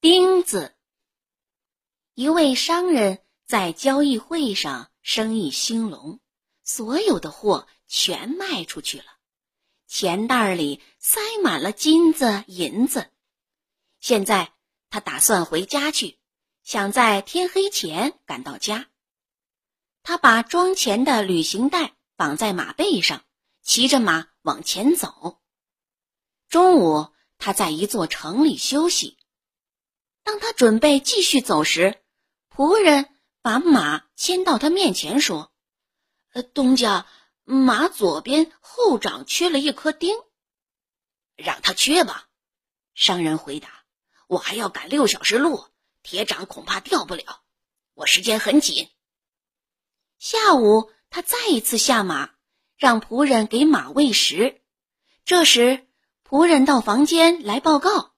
钉子。一位商人在交易会上生意兴隆，所有的货全卖出去了，钱袋里塞满了金子银子。现在他打算回家去，想在天黑前赶到家。他把装钱的旅行袋绑在马背上，骑着马往前走。中午，他在一座城里休息。当他准备继续走时，仆人把马牵到他面前，说：“呃，东家，马左边后掌缺了一颗钉，让他缺吧。”商人回答：“我还要赶六小时路，铁掌恐怕掉不了。我时间很紧。”下午，他再一次下马，让仆人给马喂食。这时，仆人到房间来报告：“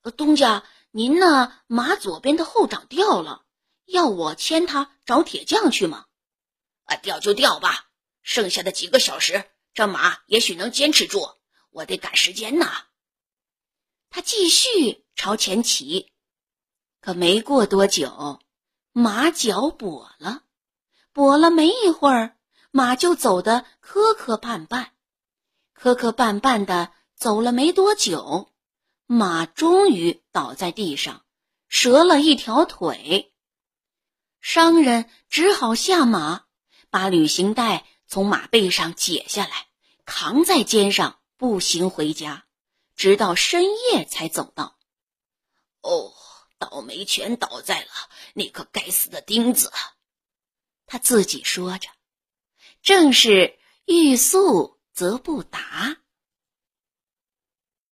呃，东家。”您那马左边的后掌掉了，要我牵它找铁匠去吗？啊，掉就掉吧，剩下的几个小时，这马也许能坚持住。我得赶时间呢。他继续朝前骑，可没过多久，马脚跛了，跛了没一会儿，马就走得磕磕绊绊，磕磕绊绊的走了没多久。马终于倒在地上，折了一条腿。商人只好下马，把旅行袋从马背上解下来，扛在肩上，步行回家，直到深夜才走到。哦，倒霉全倒在了那颗该死的钉子，他自己说着。正是欲速则不达。